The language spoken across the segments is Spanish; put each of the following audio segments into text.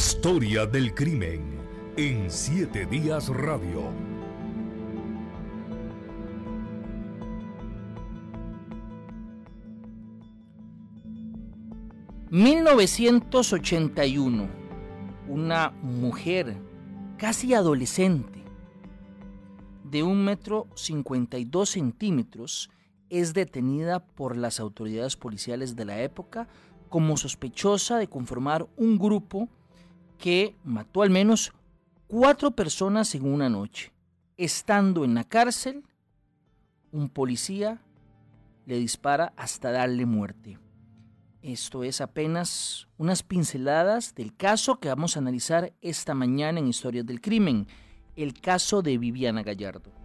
Historia del crimen en Siete Días Radio. ...1981... ...una mujer... ...casi adolescente... ...de un metro cincuenta y dos centímetros... ...es detenida por las autoridades policiales de la época como sospechosa de conformar un grupo que mató al menos cuatro personas en una noche. Estando en la cárcel, un policía le dispara hasta darle muerte. Esto es apenas unas pinceladas del caso que vamos a analizar esta mañana en Historias del Crimen, el caso de Viviana Gallardo.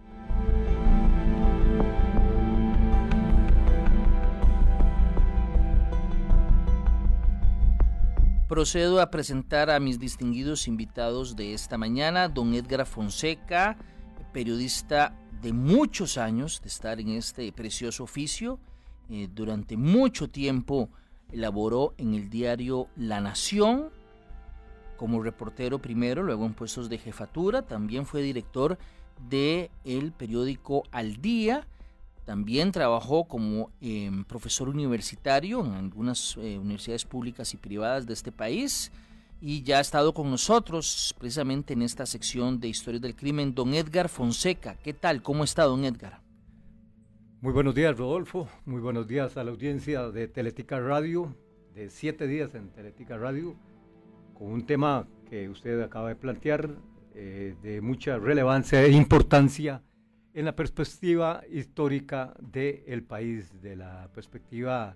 Procedo a presentar a mis distinguidos invitados de esta mañana, don Edgar Fonseca, periodista de muchos años de estar en este precioso oficio. Eh, durante mucho tiempo elaboró en el diario La Nación como reportero primero, luego en puestos de jefatura, también fue director del el periódico Al Día también trabajó como em, profesor universitario en algunas eh, universidades públicas y privadas de este país y ya ha estado con nosotros precisamente en esta sección de Historias del Crimen, don Edgar Fonseca. ¿Qué tal? ¿Cómo está, don Edgar? Muy buenos días, Rodolfo. Muy buenos días a la audiencia de Teletica Radio, de siete días en Teletica Radio, con un tema que usted acaba de plantear eh, de mucha relevancia e importancia en la perspectiva histórica del país, de la perspectiva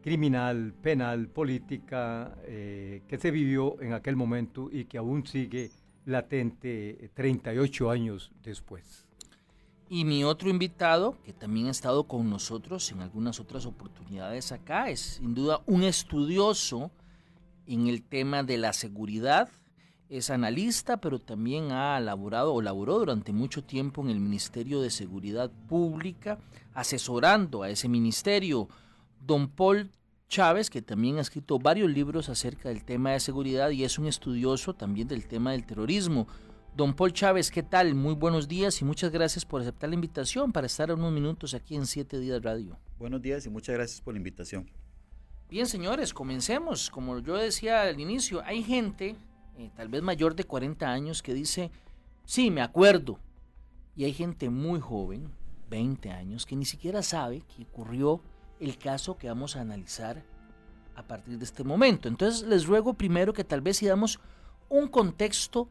criminal, penal, política eh, que se vivió en aquel momento y que aún sigue latente 38 años después. Y mi otro invitado, que también ha estado con nosotros en algunas otras oportunidades acá, es sin duda un estudioso en el tema de la seguridad, es analista, pero también ha laborado o laboró durante mucho tiempo en el Ministerio de Seguridad Pública, asesorando a ese ministerio. Don Paul Chávez, que también ha escrito varios libros acerca del tema de seguridad y es un estudioso también del tema del terrorismo. Don Paul Chávez, ¿qué tal? Muy buenos días y muchas gracias por aceptar la invitación para estar unos minutos aquí en Siete Días Radio. Buenos días y muchas gracias por la invitación. Bien, señores, comencemos. Como yo decía al inicio, hay gente eh, tal vez mayor de 40 años, que dice, sí, me acuerdo. Y hay gente muy joven, 20 años, que ni siquiera sabe que ocurrió el caso que vamos a analizar a partir de este momento. Entonces les ruego primero que tal vez si damos un contexto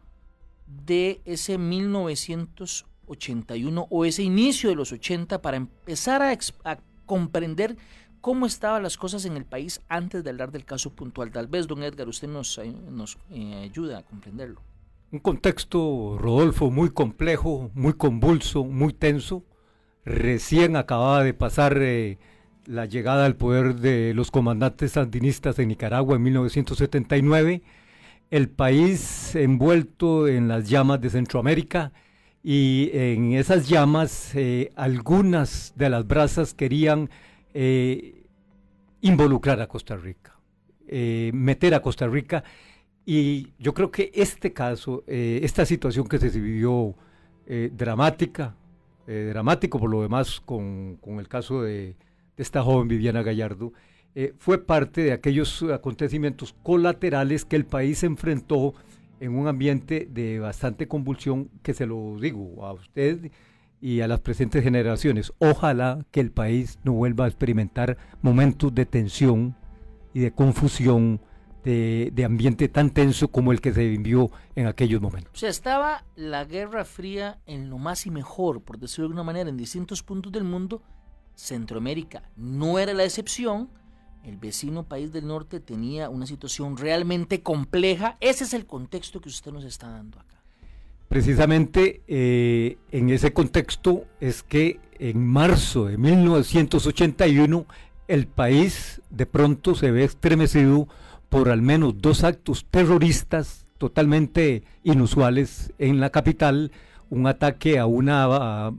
de ese 1981 o ese inicio de los 80 para empezar a, a comprender cómo estaban las cosas en el país antes de hablar del caso puntual. Tal vez, don Edgar, usted nos, eh, eh, ayuda a comprenderlo. Un contexto, Rodolfo, muy complejo, muy convulso, muy tenso. Recién acababa de pasar eh, la llegada al poder de los comandantes sandinistas en Nicaragua en 1979. El país envuelto en las llamas de Centroamérica y en esas llamas algunas de las brasas querían eh, involucrar a Costa Rica, eh, meter a Costa Rica. Y yo creo que este caso, eh, esta situación que se vivió dramática, dramático por lo demás con, el caso de, esta joven Viviana Gallardo, fue parte de aquellos acontecimientos colaterales que el país enfrentó en un ambiente de bastante convulsión, que se lo digo a usted y a las presentes generaciones. Ojalá que el país no vuelva a experimentar momentos de tensión y de confusión, de, ambiente tan tenso como el que se vivió en aquellos momentos. O sea, estaba la Guerra Fría en lo más y mejor, por decirlo de alguna manera, en distintos puntos del mundo. Centroamérica no era la excepción. El vecino país del norte tenía una situación realmente compleja. Ese es el contexto que usted nos está dando acá. Precisamente eh, en ese contexto es que en marzo de 1981 el país de pronto se ve estremecido por al menos dos actos terroristas totalmente inusuales en la capital. Un ataque a una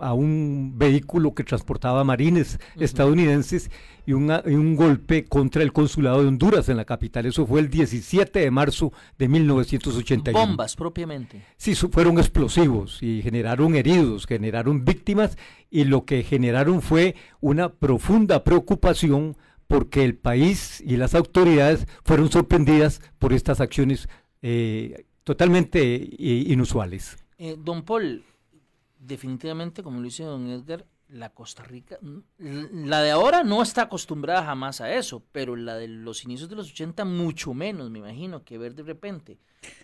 a, un vehículo que transportaba marines estadounidenses y, un golpe contra el consulado de Honduras en la capital. Eso fue el 17 de marzo de 1981. Bombas propiamente. Sí, fueron explosivos y generaron heridos, generaron víctimas y lo que generaron fue una profunda preocupación porque el país y las autoridades fueron sorprendidas por estas acciones eh, totalmente eh, inusuales. Eh, don Paul, definitivamente, como lo dice don Edgar, la Costa Rica, la de ahora no está acostumbrada jamás a eso, pero la de los inicios de los 80 mucho menos, me imagino, que ver de repente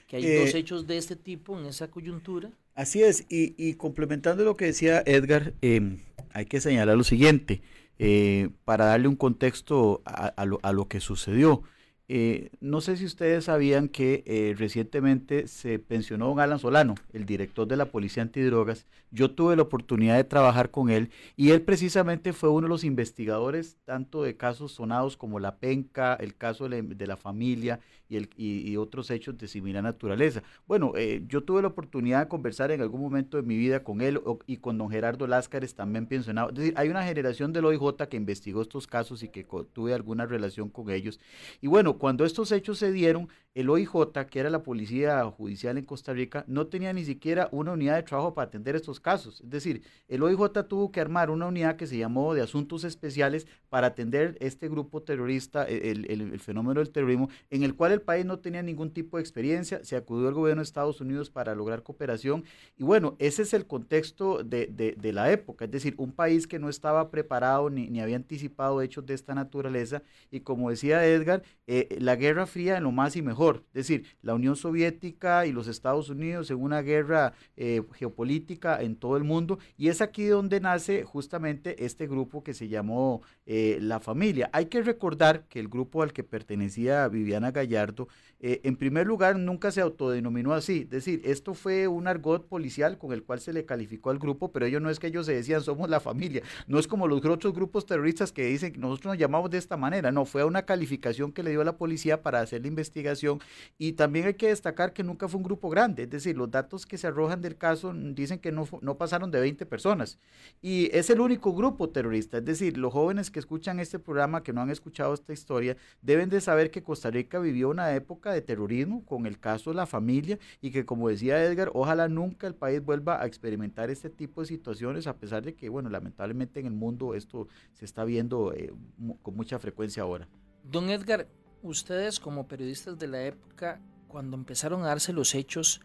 que hay dos eh, hechos de este tipo en esa coyuntura. Así es, y, complementando lo que decía Edgar, em, hay que señalar lo siguiente, eh, para darle un contexto a, lo, a lo que sucedió. Eh, no sé si ustedes sabían que eh, recientemente se pensionó don Alan Solano, el director de la Policía Antidrogas. Yo tuve la oportunidad de trabajar con él y él precisamente fue uno de los investigadores tanto de casos sonados como la penca, el caso de la, familia y, el, y, otros hechos de similar naturaleza. Bueno, eh, yo tuve la oportunidad de conversar en algún momento de mi vida con él y con don Gerardo Láscares también pensionado. Es decir, hay una generación del OIJ que investigó estos casos y que tuve alguna relación con ellos. Y bueno, cuando estos hechos se dieron, el OIJ, que era la policía judicial en Costa Rica, no tenía ni siquiera una unidad de trabajo para atender estos casos. Es decir, el OIJ tuvo que armar una unidad que se llamó de asuntos especiales para atender este grupo terrorista, e, el, fenómeno del terrorismo, en el cual el país no tenía ningún tipo de experiencia. Se acudió al gobierno de Estados Unidos para lograr cooperación. Y bueno, ese es el contexto de, la época. Es decir, un país que no estaba preparado ni, ni había anticipado hechos de esta naturaleza. Y como decía Edgar, eh, la Guerra Fría en lo más y mejor es decir, la Unión Soviética y los Estados Unidos en una guerra eh, geopolítica en todo el mundo, y es aquí donde nace justamente este grupo que se llamó eh, La Familia. Hay que recordar que el grupo al que pertenecía Viviana Gallardo, eh, en primer lugar, nunca se autodenominó así, es decir, esto fue un argot policial con el cual se le calificó al grupo, pero ellos no es que ellos se decían somos la familia, no es como los otros grupos terroristas que dicen nosotros nos llamamos de esta manera, no, fue una calificación que le dio la policía para hacer la investigación. Y también hay que destacar que nunca fue un grupo grande, es decir, los datos que se arrojan del caso dicen que no, no pasaron de 20 personas. Y es el único grupo terrorista, es decir, los jóvenes que escuchan este programa, que no han escuchado esta historia, deben de saber que Costa Rica vivió una época de terrorismo con el caso de la familia y que como decía Edgar, ojalá nunca el país vuelva a experimentar este tipo de situaciones, a pesar de que, bueno, lamentablemente en el mundo esto se está viendo eh, con mucha frecuencia ahora. Don Edgar, ustedes como periodistas de la época, cuando empezaron a darse los hechos,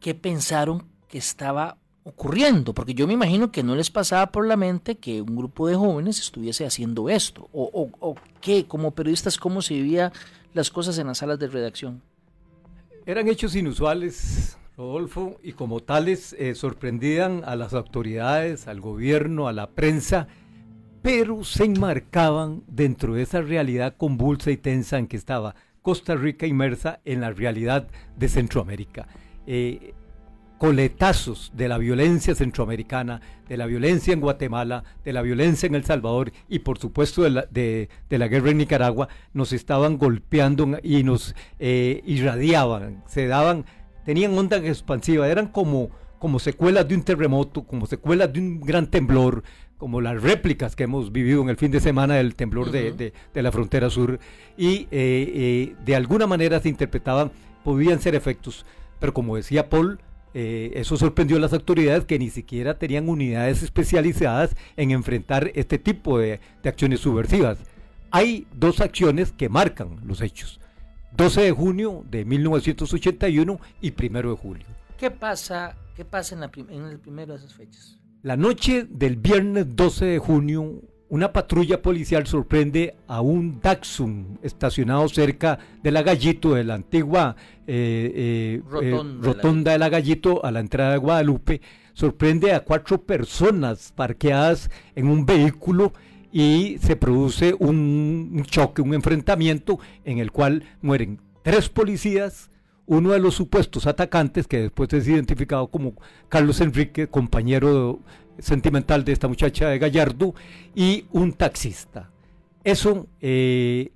¿qué pensaron que estaba ocurriendo? Porque yo me imagino que no les pasaba por la mente que un grupo de jóvenes estuviese haciendo esto. ¿O, o, qué, como periodistas, cómo se vivían las cosas en las salas de redacción? Eran hechos inusuales, Rodolfo, y como tales eh, sorprendían a las autoridades, al gobierno, a la prensa pero se enmarcaban dentro de esa realidad convulsa y tensa en que estaba Costa Rica inmersa en la realidad de Centroamérica. Eh, coletazos de la violencia centroamericana, de la violencia en Guatemala, de la violencia en El Salvador y por supuesto de la, guerra en Nicaragua, nos estaban golpeando y nos eh, irradiaban, se daban, tenían onda expansiva, eran como, como secuelas de un terremoto, como secuelas de un gran temblor, como las réplicas que hemos vivido en el fin de semana del temblor de, la frontera sur, y eh, eh, de alguna manera se interpretaban, podían ser efectos, pero como decía Paul, eh, eso sorprendió a las autoridades que ni siquiera tenían unidades especializadas en enfrentar este tipo de, acciones subversivas. Hay dos acciones que marcan los hechos. 12 de junio de 1981 y 1 de julio. ¿Qué pasa, qué pasa en, la en el primero de esas fechas? La noche del viernes 12 de junio, una patrulla policial sorprende a un Daxum estacionado cerca de la Gallito, de la antigua eh, eh, eh, rotonda, de la Gallito, a la entrada de Guadalupe. Sorprende a cuatro personas parqueadas en un vehículo y se produce un choque, un enfrentamiento en el cual mueren tres policías, uno de los supuestos atacantes, que después es identificado como Carlos Enrique, compañero sentimental de esta muchacha de Gallardo, y un taxista. Eso, eh,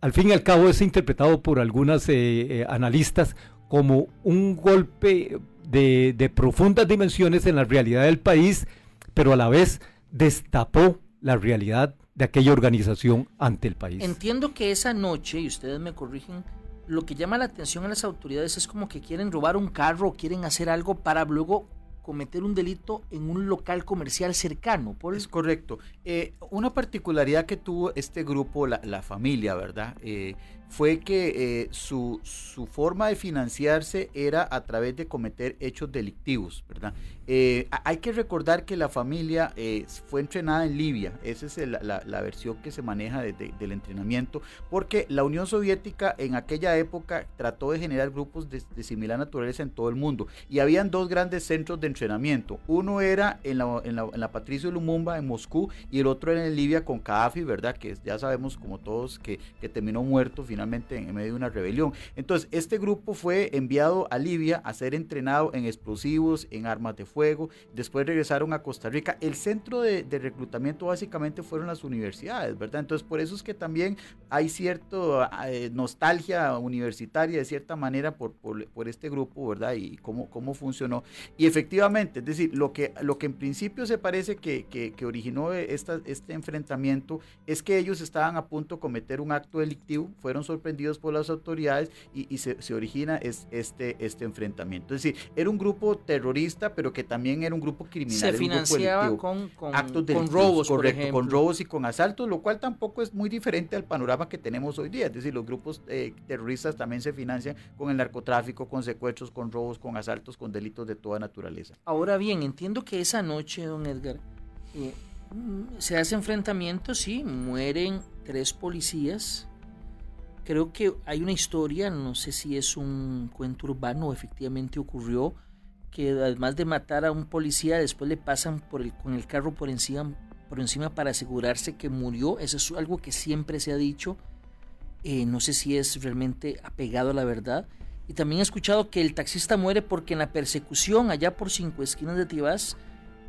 al fin y al cabo, es interpretado por algunas eh, eh, analistas como un golpe de, de profundas dimensiones en la realidad del país, pero a la vez destapó la realidad de aquella organización ante el país. Entiendo que esa noche, y ustedes me corrigen, lo que llama la atención a las autoridades es como que quieren robar un carro quieren hacer algo para luego cometer un delito en un local comercial cercano. Es correcto. Eh, una particularidad que tuvo este grupo, la, familia, ¿verdad? Eh, fue que eh, su, su, forma de financiarse era a través de cometer hechos delictivos, ¿verdad? Eh, hay que recordar que la familia eh, fue entrenada en Libia, esa es la, la, versión que se maneja del entrenamiento, porque la Unión Soviética en aquella época trató de generar grupos de, similar naturaleza en todo el mundo, y habían dos grandes centros de entrenamiento, uno era en la, en la, en la Patricio Lumumba en Moscú, y el otro era en Libia con Gaddafi, ¿verdad? Que ya sabemos como todos que, que terminó muerto finalmente en medio de una rebelión. Entonces, este grupo fue enviado a Libia a ser entrenado en explosivos, en armas de fuego, después regresaron a Costa Rica. El centro de, reclutamiento básicamente fueron las universidades, ¿verdad? Entonces, por eso es que también hay cierta eh, nostalgia universitaria de cierta manera por, por, este grupo, ¿verdad? Y cómo, cómo funcionó. Y efectivamente, es decir, lo que, lo que en principio se parece que, que, originó este enfrentamiento es que ellos estaban a punto de cometer un acto delictivo, fueron sorprendidos por las autoridades y, se, origina es, este, este enfrentamiento. Es decir, era un grupo terrorista, pero que también era un grupo criminal. Se financiaba con, actos con robos, correcto, con robos y con asaltos, lo cual tampoco es muy diferente al panorama que tenemos hoy día. Es decir, los grupos eh, terroristas también se financian con el narcotráfico, con secuestros, con robos, con asaltos, con delitos de toda naturaleza. Ahora bien, entiendo que esa noche, don Edgar, eh, se hace enfrentamiento, sí, mueren tres policías, Creo que hay una historia, no sé si es un cuento urbano efectivamente ocurrió, que además de matar a un policía, después le pasan por el, con el carro por encima, por encima para asegurarse que murió. Eso es algo que siempre se ha dicho. Eh, no sé si es realmente apegado a la verdad. Y también he escuchado que el taxista muere porque en la persecución allá por cinco esquinas de Tibás,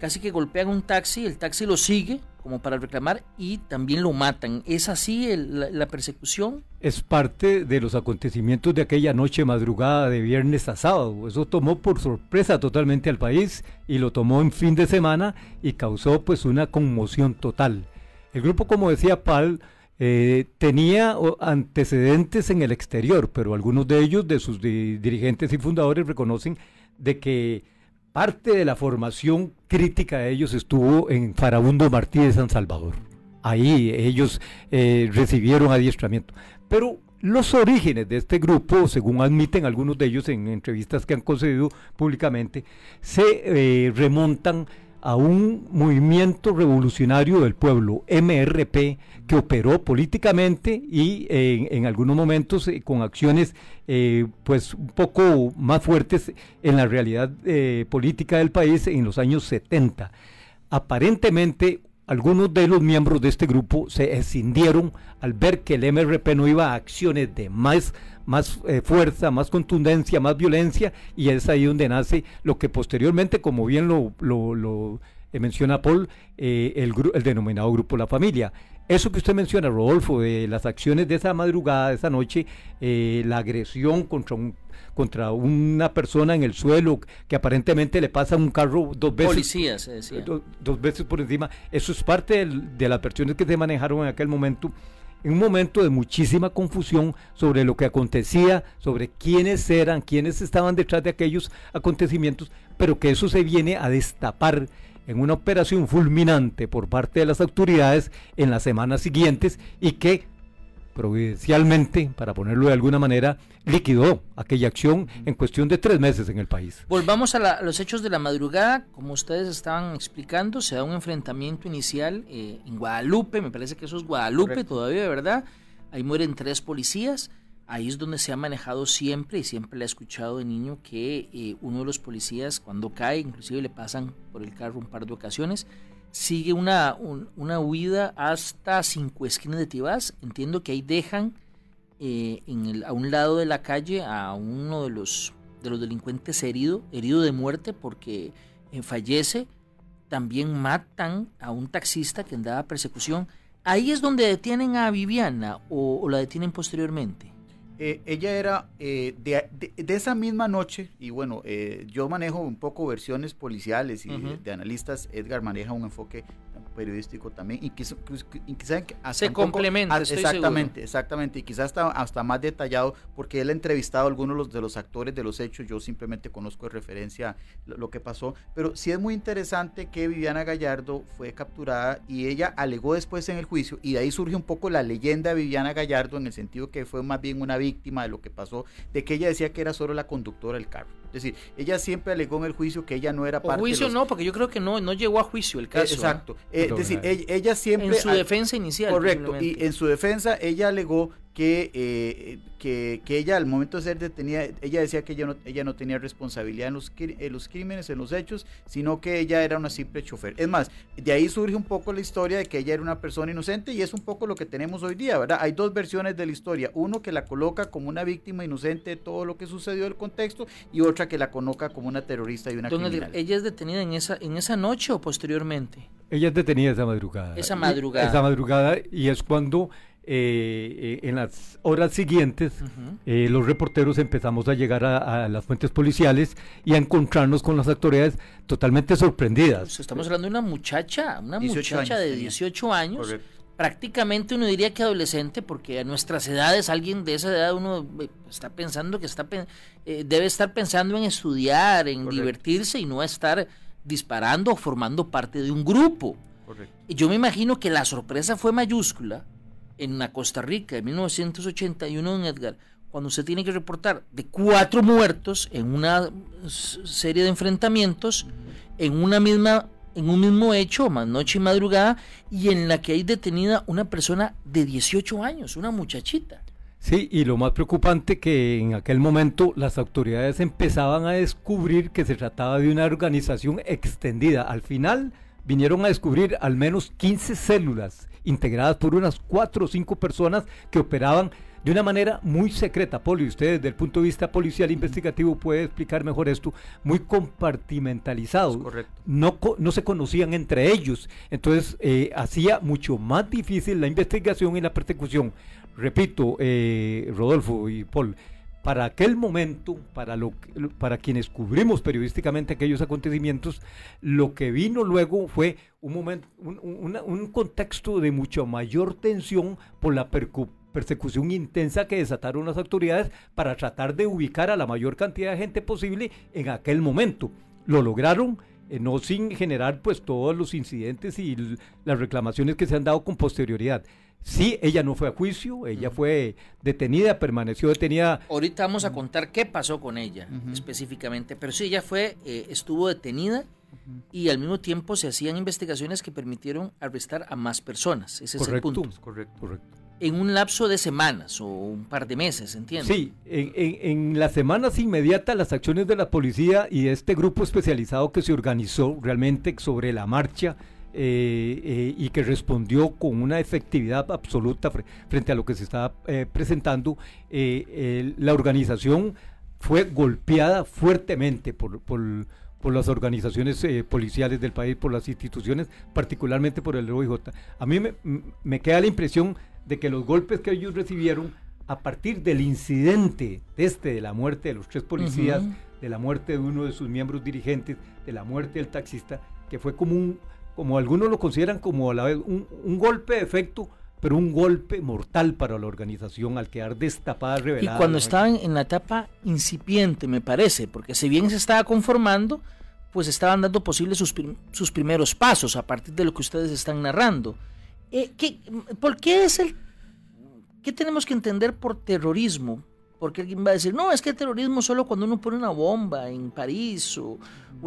casi que golpean un taxi, el taxi lo sigue como para reclamar y también lo matan. ¿Es así la, persecución? Es parte de los acontecimientos de aquella noche madrugada de viernes a sábado. Eso tomó por sorpresa totalmente al país y lo tomó en fin de semana y causó pues una conmoción total. El grupo, como decía Pal, eh, tenía antecedentes en el exterior, pero algunos de ellos, de sus dirigentes y fundadores, reconocen de que Parte de la formación crítica de ellos estuvo en Farabundo Martí de San Salvador. Ahí ellos eh, recibieron adiestramiento. Pero los orígenes de este grupo, según admiten algunos de ellos en entrevistas que han concedido públicamente, se eh, remontan a un movimiento revolucionario del pueblo, MRP, que operó políticamente y en algunos momentos eh, con acciones eh, pues un poco más fuertes en la realidad eh, política del país en los años 70. Aparentemente algunos de los miembros de este grupo se escindieron al ver que el MRP no iba a acciones de más más eh, fuerza, más contundencia, más violencia, y es ahí donde nace lo que posteriormente, como bien lo, lo, eh, menciona Paul, eh, el, el denominado Grupo La Familia. Eso que usted menciona, Rodolfo, de las acciones de esa madrugada, de esa noche, la agresión contra un contra una persona en el suelo que aparentemente le pasa un carro dos veces. Policía, se decía. dos veces por encima. Eso es parte de las versiones que se manejaron en aquel momento en un momento de muchísima confusión sobre lo que acontecía, sobre quiénes eran, quiénes estaban detrás de aquellos acontecimientos, pero que eso se viene a destapar en una operación fulminante por parte de las autoridades en las semanas siguientes y que providencialmente, para ponerlo de alguna manera, liquidó aquella acción en cuestión de tres meses en el país. Volvamos a, los hechos de la madrugada. Como ustedes estaban explicando, se da un enfrentamiento inicial eh, en Guadalupe, me parece que eso es Guadalupe todavía, ¿verdad? Ahí mueren tres policías. Ahí es donde se ha manejado siempre y siempre le he escuchado de niño que eh, uno de los policías cuando cae, inclusive le pasan por el carro un par de ocasiones, sigue una, una huida hasta cinco esquinas de Tibás. Entiendo que ahí dejan eh, a un lado de la calle a uno de los, de los delincuentes herido, herido de muerte porque eh, fallece. También matan a un taxista que andaba a persecución. Ahí es donde detienen a Viviana o, la detienen posteriormente. Eh, ella era eh, de, de, esa misma noche, y bueno, eh, yo manejo un poco versiones policiales y de, analistas, Edgar maneja un enfoque periodístico también, y, quizás se complementa. exactamente, exactamente, y quizás hasta, hasta más detallado, porque él ha entrevistado a algunos de los actores de los hechos, yo simplemente conozco de referencia lo, que pasó, pero sí es muy interesante que Viviana Gallardo fue capturada y ella alegó después en el juicio, y de ahí surge un poco la leyenda de Viviana Gallardo en el sentido que fue más bien una víctima de lo que pasó, de que ella decía que era solo la conductora del carro. Es decir, ella siempre alegó en el juicio que ella no era parte o juicio no, porque yo creo que no, no llegó a juicio el caso. Exacto. Eh, es decir, ella, siempre... En su defensa inicial. Correcto. Y en su defensa ella alegó que, eh, que, que, ella al momento de ser detenida, ella decía que ella no, ella no tenía responsabilidad en los, en los crímenes, en los hechos, sino que ella era una simple chofer. Es más, de ahí surge un poco la historia de que ella era una persona inocente y es un poco lo que tenemos hoy día, ¿verdad? Hay dos versiones de la historia, uno que la coloca como una víctima inocente de todo lo que sucedió del contexto y otra que la coloca como una terrorista y una criminal. ¿Ella es detenida en esa, en esa noche o posteriormente? Ella es detenida esa madrugada. Esa madrugada. Esa madrugada y es cuando eh, eh, en las horas siguientes, eh, los reporteros empezamos a llegar a, las fuentes policiales y a encontrarnos con las autoridades totalmente sorprendidas. Pues estamos hablando de una muchacha, una muchacha de 18 años, prácticamente uno diría que adolescente, porque a nuestras edades, alguien de esa edad uno está pensando que está debe estar pensando en estudiar, en divertirse y no estar disparando o formando parte de un grupo. y Yo me imagino que la sorpresa fue mayúscula en Costa Rica de 1981, en Edgar, cuando se tiene que reportar de cuatro muertos en una serie de enfrentamientos, en una misma en un mismo hecho, más noche y madrugada, y en la que hay detenida una persona de 18 años, una muchachita. Sí, y lo más preocupante que en aquel momento las autoridades empezaban a descubrir que se trataba de una organización extendida. Al final vinieron a descubrir al menos 15 células integradas por unas cuatro o cinco personas que operaban de una manera muy secreta. Poli, usted desde el punto de vista policial investigativo puede explicar mejor esto, muy compartimentalizado. Correcto. No, no se conocían entre ellos, entonces eh, hacía mucho más difícil la investigación y la persecución. Repito, eh, Rodolfo y Paul, para aquel momento, para, lo, para quienes cubrimos periodísticamente aquellos acontecimientos, lo que vino luego fue un, momento, un, contexto de mucha mayor tensión por la persecución intensa que desataron las autoridades para tratar de ubicar a la mayor cantidad de gente posible en aquel momento. Lo lograron. Eh, no sin generar pues todos los incidentes y las reclamaciones que se han dado con posterioridad. Sí, ella no fue a juicio, ella fue detenida, permaneció detenida. Ahorita vamos a contar qué pasó con ella específicamente, pero sí, ella fue, eh, estuvo detenida y al mismo tiempo se hacían investigaciones que permitieron arrestar a más personas. Ese es el punto. Correcto, correcto. En un lapso de semanas o un par de meses, ¿entiendes? Sí, en, las semanas inmediatas las acciones de la policía y este grupo especializado que se organizó realmente sobre la marcha eh, eh, y que respondió con una efectividad absoluta frente a lo que se estaba eh, presentando, la organización fue golpeada fuertemente por, por, las organizaciones policiales del país, por las instituciones, particularmente por el OIJ. A mí me, queda la impresión de que los golpes que ellos recibieron a partir del incidente este de la muerte de los tres policías, de la muerte de uno de sus miembros dirigentes, de la muerte del taxista, que fue como un, como algunos lo consideran como a la vez un, golpe de efecto, pero un golpe mortal para la organización al quedar destapada, revelada. Y cuando estaban en la etapa incipiente, me parece, porque si bien se estaba conformando, pues estaban dando posibles sus, sus primeros pasos a partir de lo que ustedes están narrando. Eh, ¿qué, ¿Por qué es el... ¿Qué tenemos que entender por terrorismo? Porque alguien va a decir, no, es que terrorismo solo cuando uno pone una bomba en París o,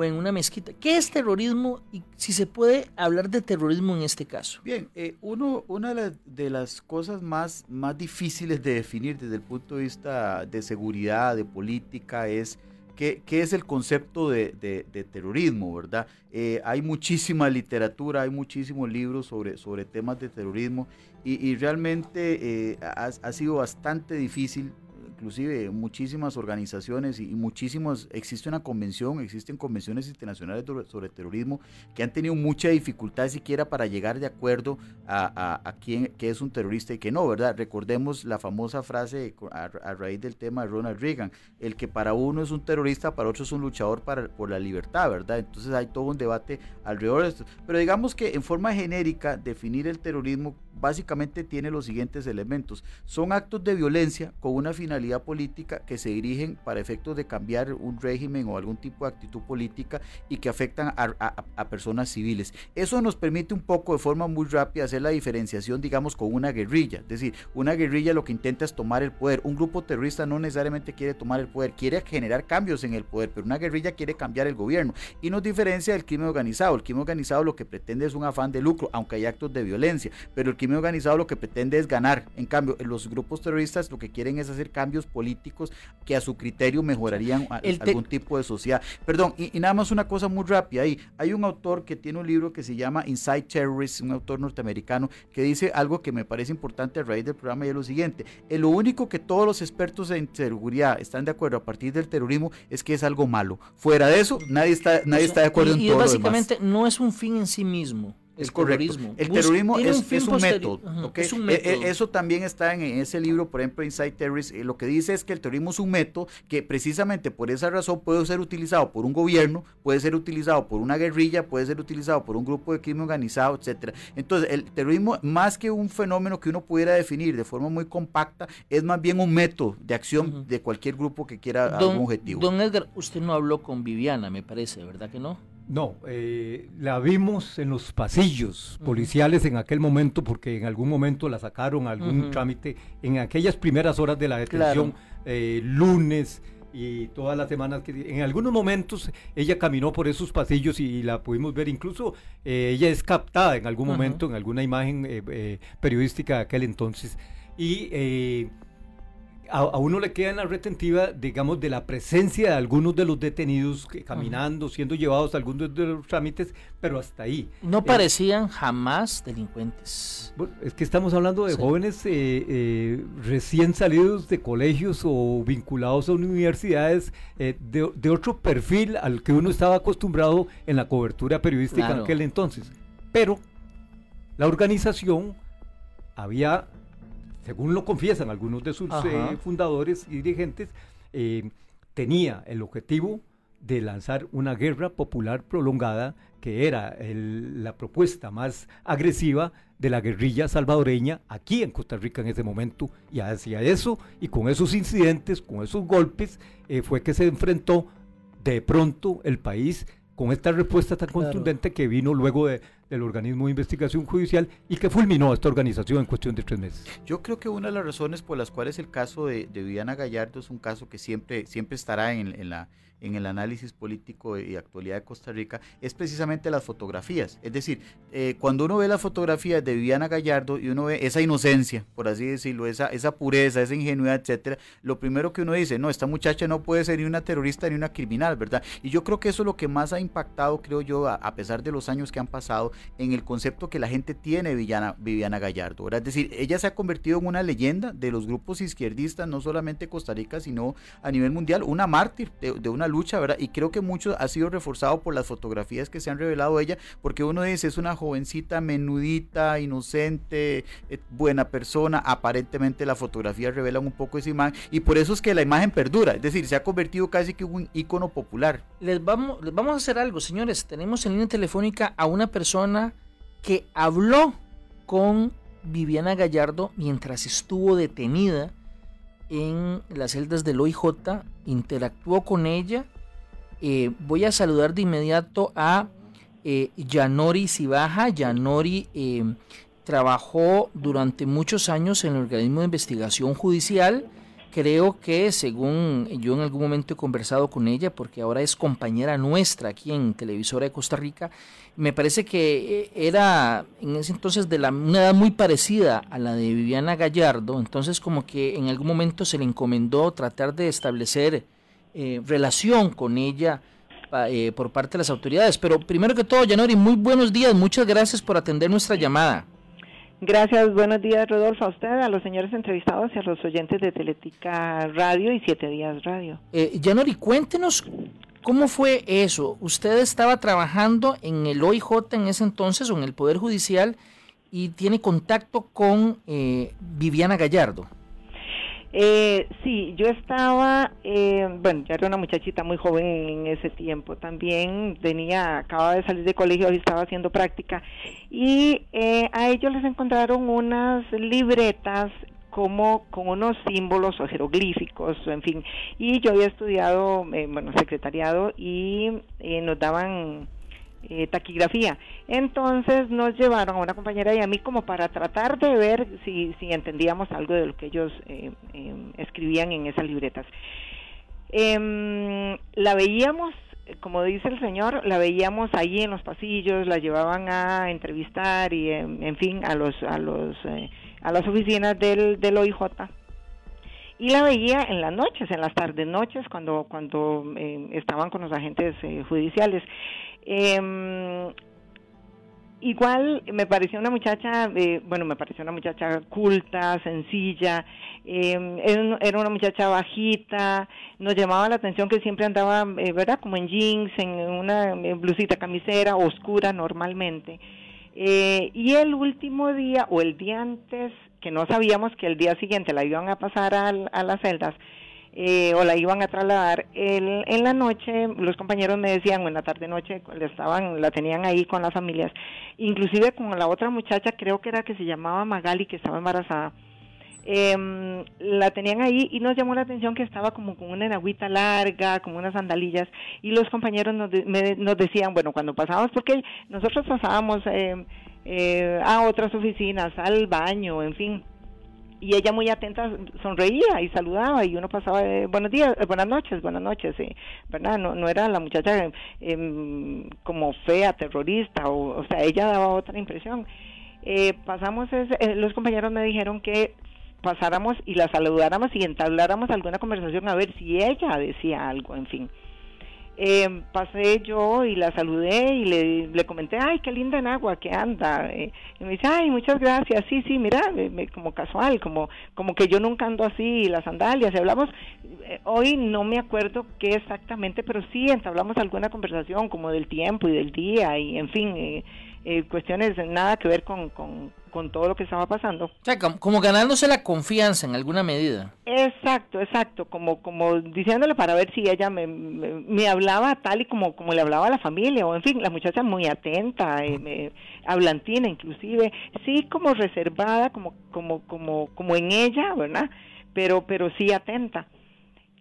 en una mezquita. ¿Qué es terrorismo y si se puede hablar de terrorismo en este caso? Bien, eh, uno, una de las, cosas más, más difíciles de definir desde el punto de vista de seguridad, de política, es qué, qué es el concepto de, terrorismo, ¿verdad? Eh, hay muchísima literatura, hay muchísimos libros sobre, sobre temas de terrorismo y, realmente eh, ha, ha sido bastante difícil inclusive muchísimas organizaciones y, muchísimos, existe una convención, existen convenciones internacionales sobre, terrorismo que han tenido mucha dificultad siquiera para llegar de acuerdo a, a, quién qué es un terrorista y qué no, ¿verdad? Recordemos la famosa frase a, raíz del tema de Ronald Reagan, el que para uno es un terrorista, para otro es un luchador para, por la libertad, ¿verdad? Entonces hay todo un debate alrededor de esto. Pero digamos que en forma genérica, definir el terrorismo básicamente tiene los siguientes elementos. Son actos de violencia con una finalidad política que se dirigen para efectos de cambiar un régimen o algún tipo de actitud política y que afectan a, personas civiles. Eso nos permite un poco de forma muy rápida hacer la diferenciación, digamos, con una guerrilla. Es decir, una guerrilla lo que intenta es tomar el poder. Un grupo terrorista no necesariamente quiere tomar el poder, quiere generar cambios en el poder, pero una guerrilla quiere cambiar el gobierno. Y nos diferencia del crimen organizado. El crimen organizado lo que pretende es un afán de lucro, aunque hay actos de violencia, pero el crimen organizado lo que pretende es ganar. En cambio, los grupos terroristas lo que quieren es hacer cambios políticos que a su criterio mejorarían algún tipo de sociedad. Perdón, y, nada más una cosa muy rápida ahí. Hay un autor que tiene un libro que se llama Inside Terrorists, un autor norteamericano, que dice algo que me parece importante a raíz del programa y es lo siguiente. Eh, lo único que todos los expertos en seguridad están de acuerdo a partir del terrorismo es que es algo malo. Fuera de eso, nadie está, nadie está de acuerdo en todo básicamente no es un fin en sí mismo es correcto. El terrorismo es, un método. eso también está en, ese libro, por ejemplo, Inside Terrorist. Eh, lo que dice es que el terrorismo es un método que precisamente por esa razón puede ser utilizado por un gobierno, puede ser utilizado por una guerrilla, puede ser utilizado por un grupo de crimen organizado, etcétera. Entonces, el terrorismo, más que un fenómeno que uno pudiera definir de forma muy compacta, es más bien un método de acción de cualquier grupo que quiera algún objetivo. Don Edgar, usted no habló con Viviana, me parece, ¿verdad que no? No, eh, la vimos en los pasillos policiales en aquel momento porque en algún momento la sacaron a algún trámite en aquellas primeras horas de la detención, eh, lunes y todas las semanas que en algunos momentos ella caminó por esos pasillos y, la pudimos ver. Incluso eh, ella es captada en algún momento en alguna imagen periodística de aquel entonces. Y a, uno le queda en la retentiva, digamos, de la presencia de algunos de los detenidos que, caminando, siendo llevados a algunos de los trámites, pero hasta ahí. No eh, parecían jamás delincuentes. es que estamos hablando de jóvenes eh, eh, recién salidos de colegios o vinculados a universidades de, otro perfil al que uno estaba acostumbrado en la cobertura periodística en aquel entonces. Pero la organización había según lo confiesan algunos de sus eh, fundadores y dirigentes, eh, tenía el objetivo de lanzar una guerra popular prolongada, que era la propuesta más agresiva de la guerrilla salvadoreña aquí en Costa Rica en ese momento. Y hacia eso, y con esos incidentes, con esos golpes, eh, fue que se enfrentó de pronto el país con esta respuesta tan contundente que vino luego de, del organismo de investigación judicial y que fulminó a esta organización en cuestión de tres meses. Yo creo que una de las razones por las cuales el caso de, Viviana Gallardo es un caso que siempre, siempre estará en la en el análisis político y actualidad de Costa Rica es precisamente las fotografías. Es decir, eh, cuando uno ve las fotografías de Viviana Gallardo y uno ve esa inocencia, por así decirlo, esa, esa pureza, esa ingenuidad, etcétera, lo primero que uno dice, no, esta muchacha no puede ser ni una terrorista ni una criminal, ¿verdad? Y yo creo que eso es lo que más ha impactado, creo yo, a, pesar de los años que han pasado, en el concepto que la gente tiene de Viviana, Viviana Gallardo. Es decir, ella se ha convertido en una leyenda de los grupos izquierdistas, no solamente Costa Rica, sino a nivel mundial, una mártir de una lucha, ¿verdad? Y creo que mucho ha sido reforzado por las fotografías que se han revelado de ella, porque uno dice, es una jovencita menudita, inocente, eh, buena persona, aparentemente las fotografías revelan un poco esa imagen, y por eso es que la imagen perdura, es decir, se ha convertido casi que un icono popular. Les vamos, les vamos a hacer algo, señores, tenemos en línea telefónica a una persona que habló con Viviana Gallardo mientras estuvo detenida en las celdas del OIJ, interactuó con ella. Eh, voy a saludar de inmediato a eh, Yanori Sibaja. Yanori eh, trabajó durante muchos años en el organismo de investigación judicial. Creo que según yo en algún momento he conversado con ella, porque ahora es compañera nuestra aquí en Televisora de Costa Rica, me parece que eh, era en ese entonces de la, una edad muy parecida a la de Viviana Gallardo, entonces como que en algún momento se le encomendó tratar de establecer eh, relación con ella eh, por parte de las autoridades. Pero primero que todo, Yanori, muy buenos días, muchas gracias por atender nuestra llamada. Gracias, buenos días Rodolfo, a usted, a los señores entrevistados y a los oyentes de Teletica Radio y Siete Días Radio. Eh, cuéntenos cómo fue eso. Usted estaba trabajando en el OIJ en ese entonces o en el Poder Judicial y tiene contacto con eh, Viviana Gallardo. Eh, sí, yo estaba, eh, bueno, ya era una muchachita muy joven en ese tiempo, también tenía, acababa de salir de colegio y estaba haciendo práctica, y eh, a ellos les encontraron unas libretas como con unos símbolos o jeroglíficos, en fin, y yo había estudiado, eh, bueno, secretariado y eh, nos daban eh, taquigrafía. Entonces nos llevaron a una compañera y a mí como para tratar de ver si, si entendíamos algo de lo que ellos eh, eh, escribían en esas libretas. Em, la veíamos, como dice el señor, la veíamos ahí en los pasillos, la llevaban a entrevistar y en, en fin a los a los eh, a las oficinas del, del OIJ y la veía en las noches, en las tardes noches, cuando, cuando eh, estaban con los agentes eh, judiciales. Eh, igual me pareció una muchacha, eh, bueno, me pareció una muchacha culta, sencilla, eh, era una muchacha bajita, nos llamaba la atención que siempre andaba, eh, ¿verdad? Como en jeans, en una blusita camisera, oscura normalmente. Eh, y el último día o el día antes, que no sabíamos que el día siguiente la iban a pasar al, a las celdas, eh, o la iban a trasladar. El, en la noche, los compañeros me decían, o en la tarde-noche, estaban, la tenían ahí con las familias, inclusive con la otra muchacha, creo que era que se llamaba Magali, que estaba embarazada, eh, la tenían ahí y nos llamó la atención que estaba como con una enagüita larga, como unas sandalillas, y los compañeros nos, de, me, nos decían, bueno, cuando pasábamos, porque nosotros pasábamos eh, eh, a otras oficinas, al baño, en fin, y ella muy atenta sonreía y saludaba y uno pasaba eh, buenos días eh, buenas noches buenas noches verdad no no era la muchacha eh, como fea terrorista o, o sea ella daba otra impresión. Eh, pasamos ese, eh, los compañeros me dijeron que pasáramos y la saludáramos y entabláramos alguna conversación a ver si ella decía algo en fin eh, pasé yo y la saludé y le, le comenté, ay, qué linda en agua que anda. Eh, y me dice, ay, muchas gracias. Sí, sí, mira, me, como casual, como, como que yo nunca ando así, las sandalias. Y hablamos, eh, hoy no me acuerdo qué exactamente, pero sí entablamos alguna conversación como del tiempo y del día y, en fin, eh, eh, cuestiones nada que ver con, con, con, todo lo que estaba pasando. O sea, como, como, ganándose la confianza en alguna medida. Exacto, exacto, como como diciéndole para ver si ella me, me, me hablaba tal y como, como le hablaba a la familia, o en fin, la muchacha muy atenta, eh, me, hablantina inclusive, sí como reservada, como, como, como, como en ella, ¿verdad? Pero, pero sí atenta.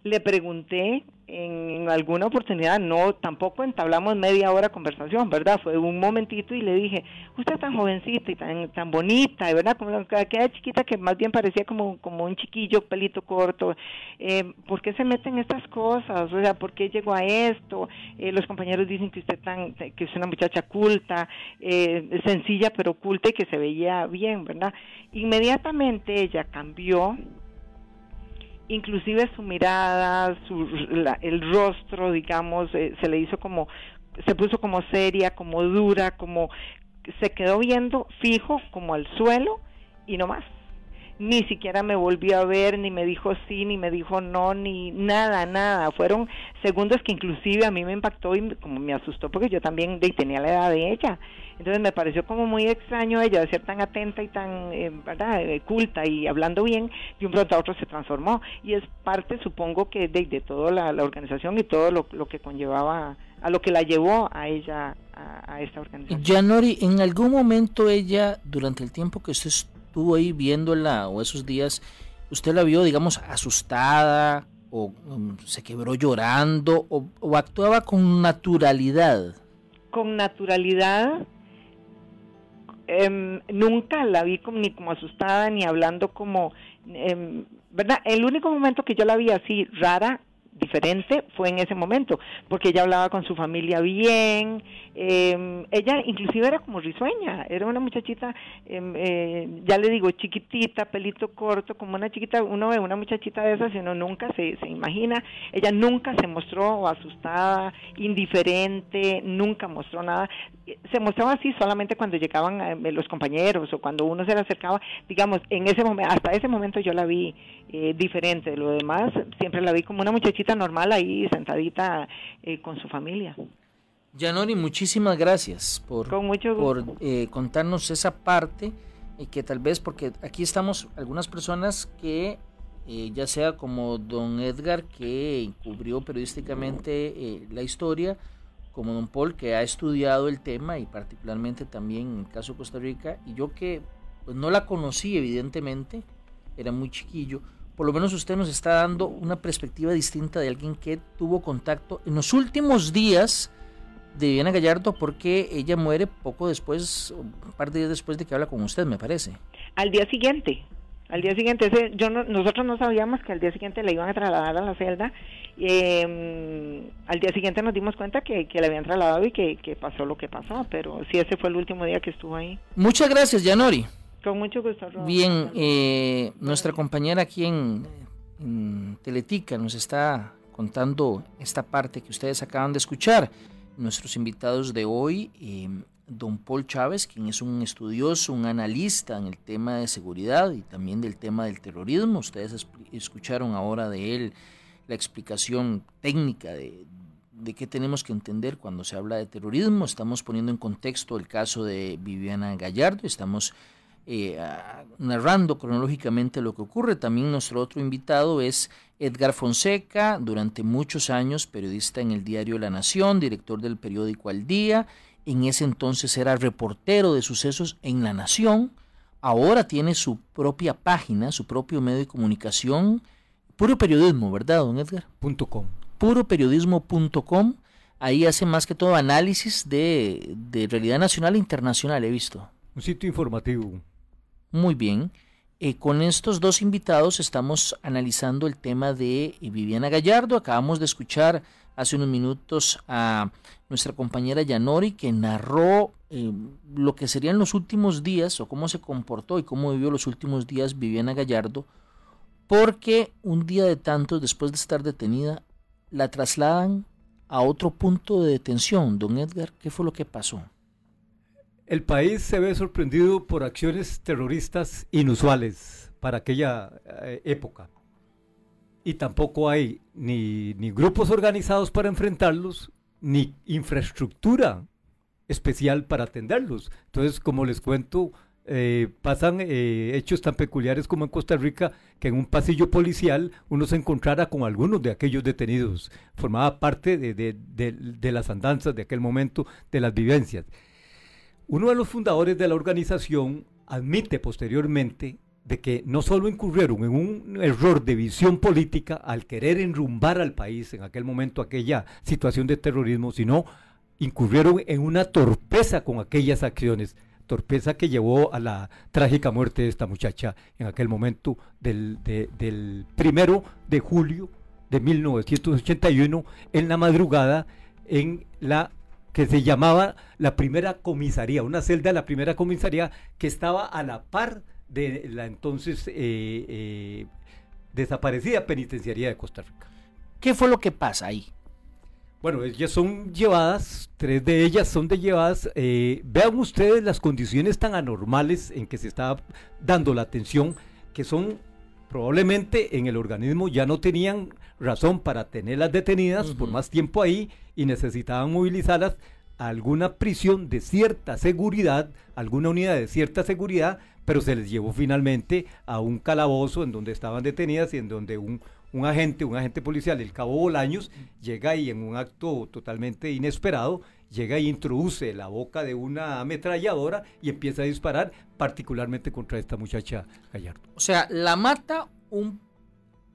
Le pregunté en alguna oportunidad, no, tampoco entablamos media hora conversación, ¿verdad? Fue un momentito y le dije, usted es tan jovencita y tan, tan bonita, ¿verdad? Como aquella chiquita que más bien parecía como, como un chiquillo, pelito corto, eh, ¿por qué se mete en estas cosas? O sea, ¿por qué llegó a esto? Eh, los compañeros dicen que usted tan, que es una muchacha culta, eh, sencilla pero culta y que se veía bien, ¿verdad? Inmediatamente ella cambió, inclusive su mirada, su, la, el rostro, digamos, eh, se le hizo como, se puso como seria, como dura, como se quedó viendo fijo como al suelo y no más. Ni siquiera me volvió a ver, ni me dijo sí, ni me dijo no, ni nada, nada. Fueron segundos que inclusive a mí me impactó y como me asustó porque yo también tenía la edad de ella. Entonces me pareció como muy extraño ella de ser tan atenta y tan, eh, ¿verdad?, eh, culta y hablando bien, y un pronto a otro se transformó. Y es parte, supongo que, de, de toda la, organización y todo lo, lo, que conllevaba, a lo que la llevó a ella, a, esta organización. Yanori, ¿en algún momento ella, durante el tiempo que usted estuvo ahí viéndola, o esos días, usted la vio, digamos, asustada, o se quebró llorando, o, actuaba con naturalidad? Con naturalidad, eh, nunca la vi como, ni como asustada ni hablando como, eh, ¿verdad? El único momento que yo la vi así rara, diferente, fue en ese momento, porque ella hablaba con su familia bien, eh, ella inclusive era como risueña, era una muchachita, eh, ya le digo, chiquitita, pelito corto, como una chiquita, uno ve una muchachita de esas y uno nunca se, se imagina, ella nunca se mostró asustada, indiferente, nunca mostró nada, se mostraba así solamente cuando llegaban eh, los compañeros o cuando uno se le acercaba, digamos, en ese momento, hasta ese momento yo la vi eh, diferente. De lo demás, siempre la vi como una muchachita normal ahí sentadita eh, con su familia. Janori, muchísimas gracias por, por contarnos esa parte y que tal vez, porque aquí estamos algunas personas que, ya sea como don Edgar, que cubrió periodísticamente la historia, como don Paul, que ha estudiado el tema y particularmente también en el caso de Costa Rica, y yo que pues, no la conocí evidentemente, era muy chiquillo, por lo menos usted nos está dando una perspectiva distinta de alguien que tuvo contacto en los últimos días de Viviana Gallardo porque ella muere poco después, un par de días después de que habla con usted, me parece. Al día siguiente, al día siguiente, ese, yo nosotros no sabíamos que al día siguiente le iban a trasladar a la celda eh, al día siguiente nos dimos cuenta que, que le habían trasladado y que, pasó lo que pasó, pero sí, ese fue el último día que estuvo ahí. Muchas gracias, Yanori. Con mucho gusto. Bien, eh, nuestra compañera aquí en, Teletica nos está contando esta parte que ustedes acaban de escuchar. Nuestros invitados de hoy, eh, don Paul Chávez, quien es un estudioso, un analista en el tema de seguridad y también del tema del terrorismo. Ustedes escucharon ahora de él la explicación técnica de, qué tenemos que entender cuando se habla de terrorismo. Estamos poniendo en contexto el caso de Viviana Gallardo, estamos eh, narrando cronológicamente lo que ocurre. También nuestro otro invitado es Edgar Fonseca, durante muchos años periodista en el diario La Nación, director del periódico Al Día. En ese entonces era reportero de sucesos en La Nación. Ahora tiene su propia página, su propio medio de comunicación Puro periodismo, ¿verdad, don Edgar? Punto .com. Puroperiodismo.com. Ahí hace más que todo análisis de, realidad nacional e internacional, he visto. Un sitio informativo. Muy bien. Eh, con estos dos invitados estamos analizando el tema de Viviana Gallardo. Acabamos de escuchar hace unos minutos a nuestra compañera Yanori que narró eh, lo que serían los últimos días o cómo se comportó y cómo vivió los últimos días Viviana Gallardo porque un día de tantos después de estar detenida la trasladan a otro punto de detención. Don Edgar, ¿qué fue lo que pasó? El país se ve sorprendido por acciones terroristas inusuales para aquella eh, época. Y tampoco hay ni, ni grupos organizados para enfrentarlos, ni infraestructura especial para atenderlos. Entonces, como les cuento, eh, pasan eh, hechos tan peculiares como en Costa Rica que en un pasillo policial uno se encontrara con algunos de aquellos detenidos. Formaba parte de, las andanzas de aquel momento, de las vivencias. Uno de los fundadores de la organización admite posteriormente de que no solo incurrieron en un error de visión política al querer enrumbar al país en aquel momento aquella situación de terrorismo, sino incurrieron en una torpeza con aquellas acciones. Torpeza que llevó a la trágica muerte de esta muchacha en aquel momento del, del primero de julio de 1981 en la madrugada en la que se llamaba la primera comisaría, una celda de la primera comisaría que estaba a la par de la entonces eh, eh, desaparecida penitenciaría de Costa Rica. ¿Qué fue lo que pasa ahí? Bueno, ellas son llevadas, tres de ellas son de llevadas. Eh, vean ustedes las condiciones tan anormales en que se está dando la atención, que son probablemente en el organismo ya no tenían razón para tenerlas detenidas por más tiempo ahí y necesitaban movilizarlas a alguna prisión de cierta seguridad, alguna unidad de cierta seguridad, pero se les llevó finalmente a un calabozo en donde estaban detenidas y en donde un un agente, un agente policial del Cabo Bolaños, llega y en un acto totalmente inesperado, llega y introduce la boca de una ametralladora y empieza a disparar, particularmente contra esta muchacha Gallardo. O sea, la mata un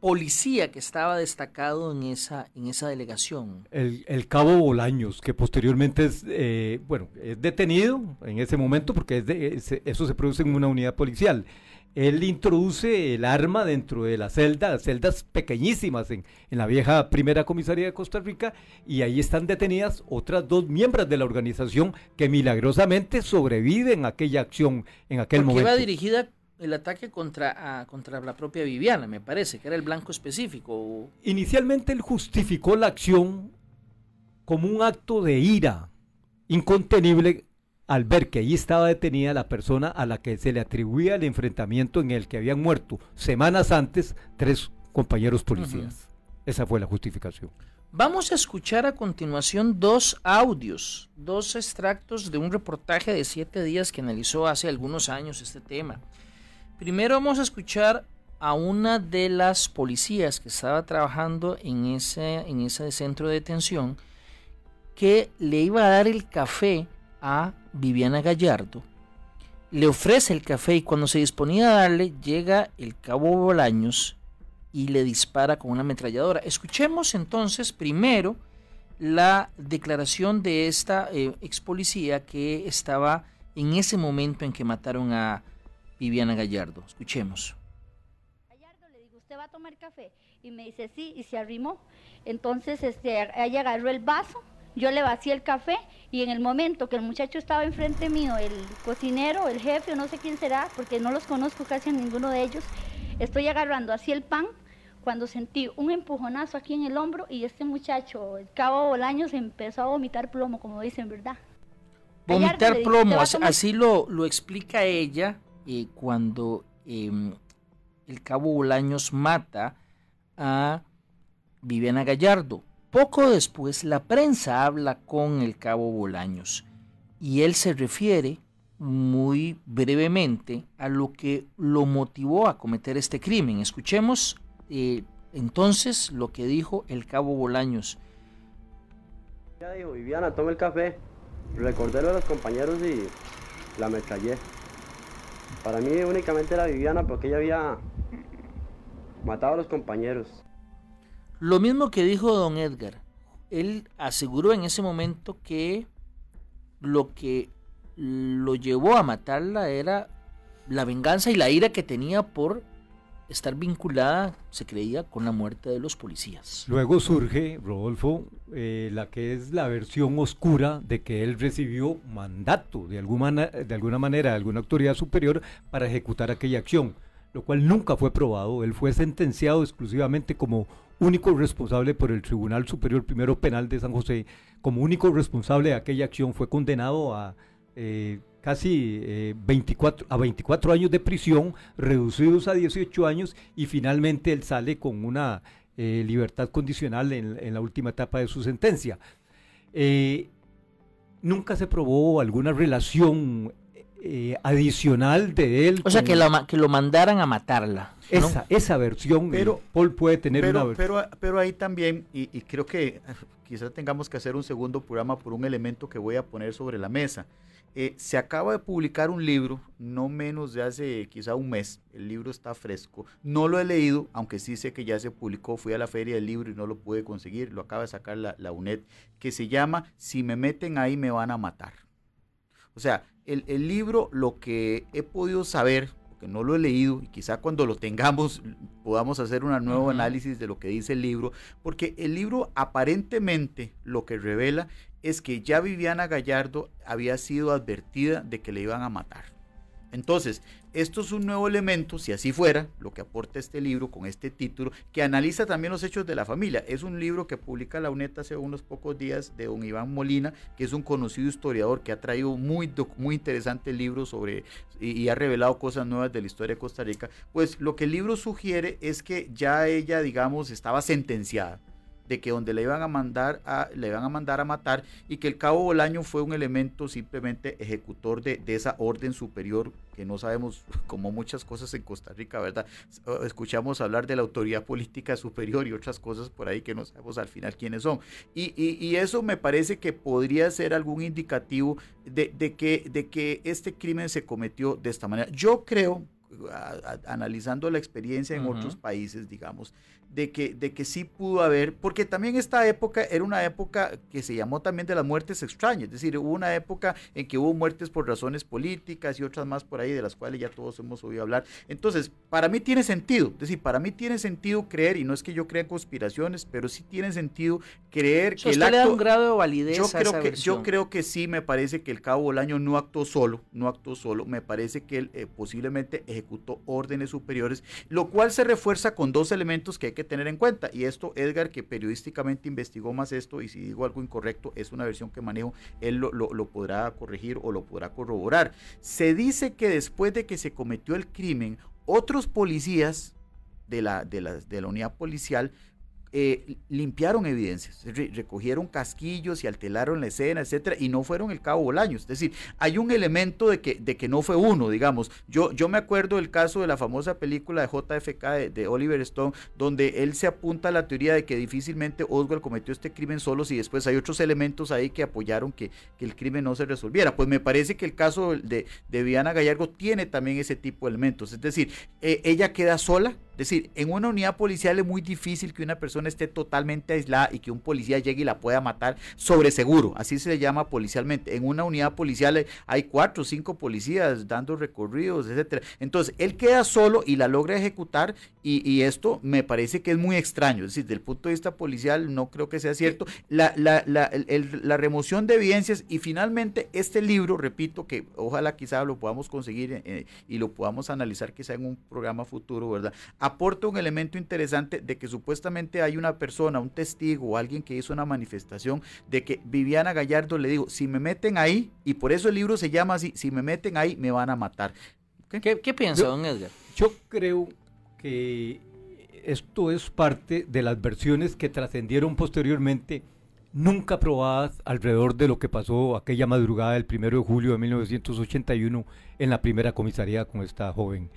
policía que estaba destacado en esa, en esa delegación. El, cabo Bolaños, que posteriormente es, eh, bueno, es detenido en ese momento porque es eso se produce en una unidad policial él introduce el arma dentro de la celda, celdas pequeñísimas en, la vieja primera comisaría de Costa Rica, y ahí están detenidas otras dos miembros de la organización que milagrosamente sobreviven a aquella acción en aquel momento. iba dirigida el ataque contra, contra la propia Viviana, me parece, que era el blanco específico. Inicialmente él justificó la acción como un acto de ira incontenible al ver que allí estaba detenida la persona a la que se le atribuía el enfrentamiento en el que habían muerto semanas antes tres compañeros policías. Esa fue la justificación. Vamos a escuchar a continuación dos audios, dos extractos de un reportaje de siete días que analizó hace algunos años este tema. Primero vamos a escuchar a una de las policías que estaba trabajando en ese, en ese centro de detención que le iba a dar el café a Viviana Gallardo. Le ofrece el café y cuando se disponía a darle llega el cabo Bolaños y le dispara con una ametralladora. Escuchemos entonces primero la declaración de esta eh, ex policía que estaba en ese momento en que mataron a Viviana Gallardo. Escuchemos. Gallardo le digo, ¿usted va a tomar café? Y me dice, sí, y se arrimó. Entonces este, ella agarró el vaso, yo le vacié el café y en el momento que el muchacho estaba enfrente mío, el cocinero, el jefe, o no sé quién será, porque no los conozco casi a ninguno de ellos, estoy agarrando así el pan cuando sentí un empujonazo aquí en el hombro y este muchacho, el cabo Bolaños, empezó a vomitar plomo, como dicen, ¿verdad? Vomitar plomo, así, lo, lo, explica ella eh, cuando em, el cabo Bolaños mata a Viviana Gallardo. Poco después la prensa habla con el cabo Bolaños y él se refiere muy brevemente a lo que lo motivó a cometer este crimen. Escuchemos eh, entonces lo que dijo el cabo Bolaños. Ya dijo, Viviana, tome el café. Recordé a los compañeros y la metrallé. Para mí únicamente era Viviana porque ella había matado a los compañeros. Lo mismo que dijo don Edgar. Él aseguró en ese momento que lo que lo llevó a matarla era la venganza y la ira que tenía por estar vinculada, se creía, con la muerte de los policías. Luego surge, Rodolfo, eh, la que es la versión oscura de que él recibió mandato de alguna, de alguna manera, de alguna autoridad superior para ejecutar aquella acción, lo cual nunca fue probado. Él fue sentenciado exclusivamente como único responsable por el Tribunal Superior Primero Penal de San José, como único responsable de aquella acción, fue condenado a... Eh, casi 24, eh, a 24 años de prisión, reducidos a 18 años, y finalmente él sale con una eh, libertad condicional en, la última etapa de su sentencia. Eh, nunca se probó alguna relación adicional de él. O sea, que, que lo mandaran a matarla. Esa, esa versión, pero, Paul puede tener pero, una pero, pero ahí también, y, y creo que quizás tengamos que hacer un segundo programa por un elemento que voy a poner sobre la mesa. Eh, se acaba de publicar un libro, no menos de hace quizá un mes. El libro está fresco. No lo he leído, aunque sí sé que ya se publicó. Fui a la feria del libro y no lo pude conseguir. Lo acaba de sacar la, la UNED, que se llama Si me meten ahí me van a matar. O sea, el, el libro, lo que he podido saber, porque no lo he leído, y quizá cuando lo tengamos podamos hacer un nuevo análisis de lo que dice el libro, porque el libro aparentemente lo que revela es que ya Viviana Gallardo había sido advertida de que le iban a matar. Entonces, esto es un nuevo elemento, si así fuera, lo que aporta este libro con este título, que analiza también los hechos de la familia. Es un libro que publica la UNET hace unos pocos días de don Iván Molina, que es un conocido historiador que ha traído muy, muy interesante libro sobre y, y ha revelado cosas nuevas de la historia de Costa Rica. Pues lo que el libro sugiere es que ya ella, digamos, estaba sentenciada de que donde le iban a mandar a, le iban a mandar a matar y que el cabo Bolaño fue un elemento simplemente ejecutor de, esa orden superior que no sabemos como muchas cosas en Costa Rica, ¿verdad? Escuchamos hablar de la autoridad política superior y otras cosas por ahí que no sabemos al final quiénes son. Y, eso me parece que podría ser algún indicativo de, que, de que este crimen se cometió de esta manera. Yo creo, analizando la experiencia en otros países, digamos, de que, de que sí pudo haber, porque también esta época era una época que se llamó también de las muertes extrañas, es decir, hubo una época en que hubo muertes por razones políticas y otras más por ahí de las cuales ya todos hemos oído hablar. Entonces, para mí tiene sentido, es decir, para mí tiene sentido creer, y no es que yo crea conspiraciones, pero sí tiene sentido creer que el acto... un grado de validez yo creo que Yo creo que sí, me parece que el cabo Bolaño no actuó solo, no actuó solo, me parece que él eh, posiblemente ejecutó órdenes superiores, lo cual se refuerza con dos elementos que hay que tener en cuenta. Y esto, Edgar, que periodísticamente investigó más esto, y si digo algo incorrecto, es una versión que manejo, él lo, lo podrá corregir o lo podrá corroborar. Se dice que después de que se cometió el crimen, otros policías de la, de la, de la unidad policial eh, limpiaron evidencias, recogieron casquillos y alteraron la escena, etcétera, y no fueron el cabo Bolaño. Es decir, hay un elemento de que, de que no fue uno, digamos. Yo, yo me acuerdo del caso de la famosa película de JFK de, Oliver Stone, donde él se apunta a la teoría de que difícilmente Oswald cometió este crimen solo si después hay otros elementos ahí que apoyaron que, el crimen no se resolviera. Pues me parece que el caso de, de Viana Gallardo tiene también ese tipo de elementos. Es decir, eh, ella queda sola, es decir, en una unidad policial es muy difícil que una persona esté totalmente aislada y que un policía llegue y la pueda matar sobre seguro, así se le llama policialmente. En una unidad policial hay cuatro o cinco policías dando recorridos, etcétera. Entonces, él queda solo y la logra ejecutar y, esto me parece que es muy extraño. Es decir, desde el punto de vista policial no creo que sea cierto. La, la, remoción de evidencias y finalmente este libro, repito, que ojalá quizá lo podamos conseguir eh, y lo podamos analizar quizá en un programa futuro, ¿verdad? Aporta un elemento interesante de que supuestamente hay una persona, un testigo o alguien que hizo una manifestación de que Viviana Gallardo le dijo, si me meten ahí, y por eso el libro se llama así, si me meten ahí me van a matar. ¿Qué, piensa, don Edgar? Yo creo que esto es parte de las versiones que trascendieron posteriormente, nunca probadas alrededor de lo que pasó aquella madrugada del 1 de julio de 1981 en la primera comisaría con esta joven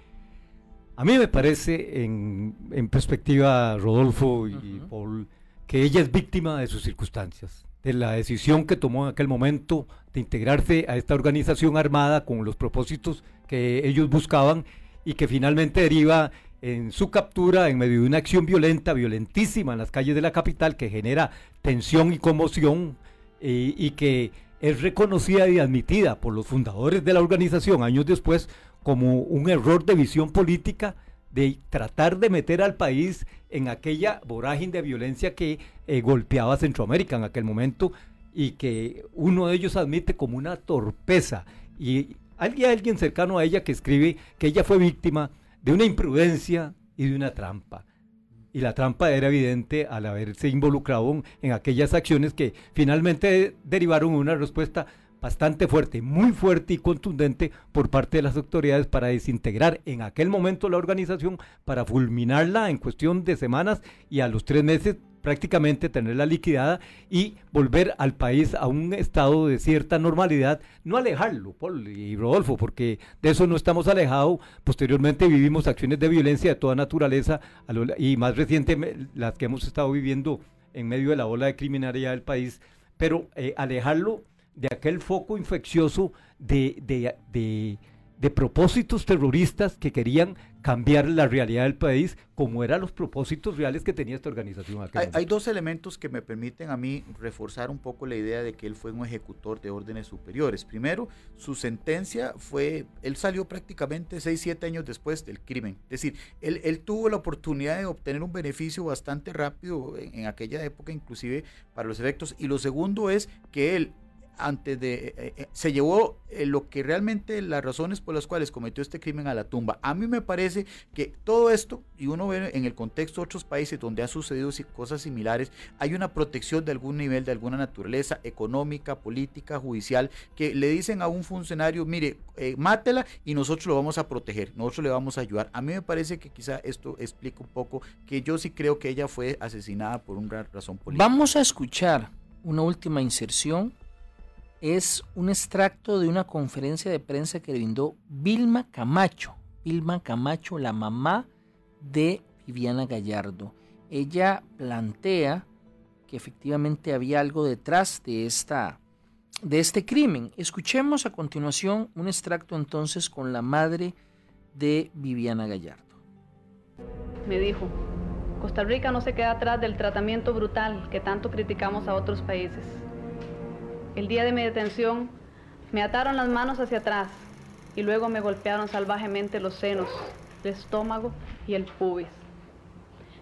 a mí me parece, en, perspectiva, Rodolfo y Paul, que ella es víctima de sus circunstancias, de la decisión que tomó en aquel momento de integrarse a esta organización armada con los propósitos que ellos buscaban y que finalmente deriva en su captura en medio de una acción violenta, violentísima en las calles de la capital, que genera tensión y conmoción eh, y que es reconocida y admitida por los fundadores de la organización años después como un error de visión política de tratar de meter al país en aquella vorágine de violencia que eh, golpeaba Centroamérica en aquel momento y que uno de ellos admite como una torpeza. Y hay alguien cercano a ella que escribe que ella fue víctima de una imprudencia y de una trampa. Y la trampa era evidente al haberse involucrado en aquellas acciones que finalmente derivaron una respuesta bastante fuerte, muy fuerte y contundente por parte de las autoridades para desintegrar en aquel momento la organización, para fulminarla en cuestión de semanas y a los tres meses prácticamente tenerla liquidada y volver al país a un estado de cierta normalidad, no alejarlo, Paul y Rodolfo, porque de eso no estamos alejados. Posteriormente vivimos acciones de violencia de toda naturaleza y más reciente las que hemos estado viviendo en medio de la ola de criminalidad del país, pero eh, alejarlo de aquel foco infeccioso de, de, de, de propósitos terroristas que querían cambiar la realidad del país como eran los propósitos reales que tenía esta organización. Hay, hay, dos elementos que me permiten a mí reforzar un poco la idea de que él fue un ejecutor de órdenes superiores. Primero, su sentencia fue, él salió prácticamente 6, 7 años después del crimen. Es decir, él, él tuvo la oportunidad de obtener un beneficio bastante rápido en, en aquella época, inclusive para los efectos. Y lo segundo es que él antes de eh, eh, se llevó eh, lo que realmente las razones por las cuales cometió este crimen a la tumba. A mí me parece que todo esto, y uno ve en el contexto de otros países donde ha sucedido cosas similares, hay una protección de algún nivel, de alguna naturaleza económica, política, judicial, que le dicen a un funcionario, mire, mátela y nosotros lo vamos a proteger, nosotros le vamos a ayudar. A mí me parece que quizá esto explica un poco que yo sí creo que ella fue asesinada por una razón política. Vamos a escuchar una última inserción es un extracto de una conferencia de prensa que brindó Vilma Camacho. Vilma Camacho, la mamá de Viviana Gallardo. Ella plantea que efectivamente había algo detrás de, esta, de este crimen. Escuchemos a continuación un extracto entonces con la madre de Viviana Gallardo. Me dijo, Costa Rica no se queda atrás del tratamiento brutal que tanto criticamos a otros países. El día de mi detención me ataron las manos hacia atrás y luego me golpearon salvajemente los senos, el estómago y el pubis.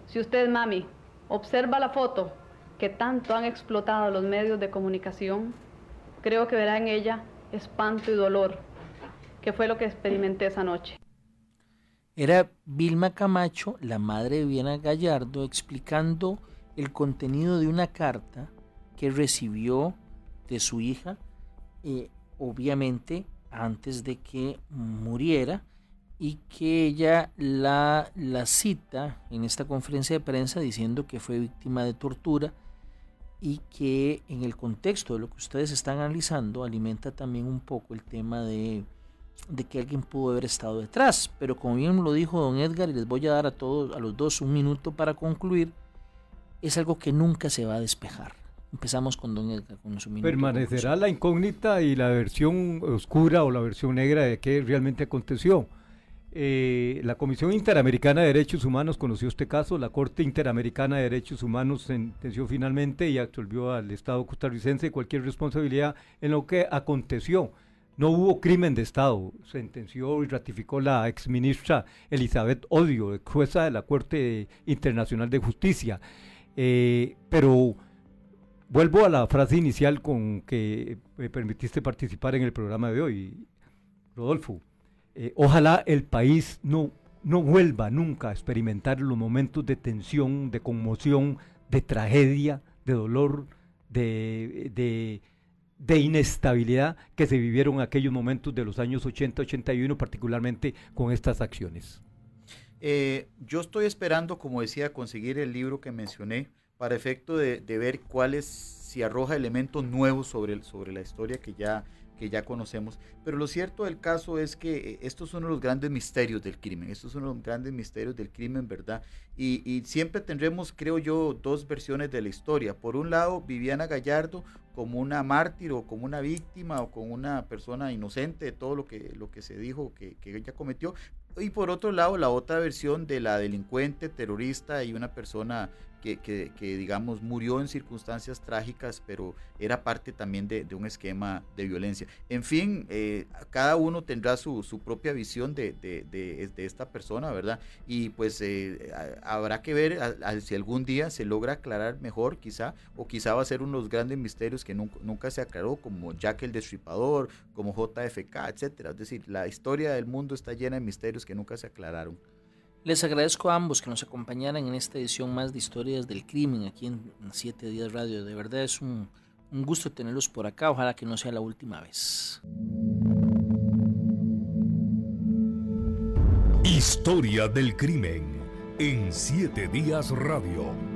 Si usted, mami, observa la foto que tanto han explotado los medios de comunicación, creo que verá en ella espanto y dolor, que fue lo que experimenté esa noche. Era Vilma Camacho, la madre de Viviana Gallardo, explicando el contenido de una carta que recibió de su hija, eh, obviamente antes de que muriera, y que ella la, la cita en esta conferencia de prensa diciendo que fue víctima de tortura y que en el contexto de lo que ustedes están analizando alimenta también un poco el tema de, de que alguien pudo haber estado detrás. Pero como bien lo dijo don Edgar, y les voy a dar a todos, a los dos un minuto para concluir, es algo que nunca se va a despejar. Empezamos con don Edgar, con su minuto. Permanecerá la incógnita y la versión oscura o la versión negra de qué realmente aconteció. Eh, la Comisión Interamericana de Derechos Humanos conoció este caso, la Corte Interamericana de Derechos Humanos sentenció finalmente y absolvió al Estado costarricense cualquier responsabilidad en lo que aconteció. No hubo crimen de Estado, sentenció y ratificó la exministra Elizabeth Odio, jueza de la Corte Internacional de Justicia. Eh, pero vuelvo a la frase inicial con que me permitiste participar en el programa de hoy, Rodolfo eh, ojalá el país no, no vuelva nunca a experimentar los momentos de tensión, de conmoción, de tragedia, de dolor, de, de, inestabilidad que se vivieron en aquellos momentos de los años 80-81, particularmente con estas acciones. Eh, yo estoy esperando, como decía, conseguir el libro que mencioné para efecto de, de ver cuáles, si arroja elementos nuevos sobre, sobre la historia que ya que ya conocemos. Pero lo cierto del caso es que eh, estos son los grandes misterios del crimen, estos son los grandes misterios del crimen, ¿verdad? Y, siempre tendremos, creo yo, dos versiones de la historia. Por un lado, Viviana Gallardo como una mártir o como una víctima o como una persona inocente de todo lo que, lo que se dijo que, que ella cometió. Y por otro lado, la otra versión de la delincuente, terrorista y una persona que, digamos, murió en circunstancias trágicas, pero era parte también de, un esquema de violencia. En fin, eh, cada uno tendrá su, propia visión de, esta persona, ¿verdad? Y pues eh, habrá que ver si algún día se logra aclarar mejor, quizá, o quizá va a ser uno de los grandes misterios que nunca, nunca se aclaró, como Jack el Destripador, como JFK, etcétera. Es decir, la historia del mundo está llena de misterios que nunca se aclararon. Les agradezco a ambos que nos acompañaran en esta edición más de Historias del Crimen aquí en Siete Días Radio. De verdad es un, gusto tenerlos por acá. Ojalá que no sea la última vez. Historia del Crimen en Siete Días Radio.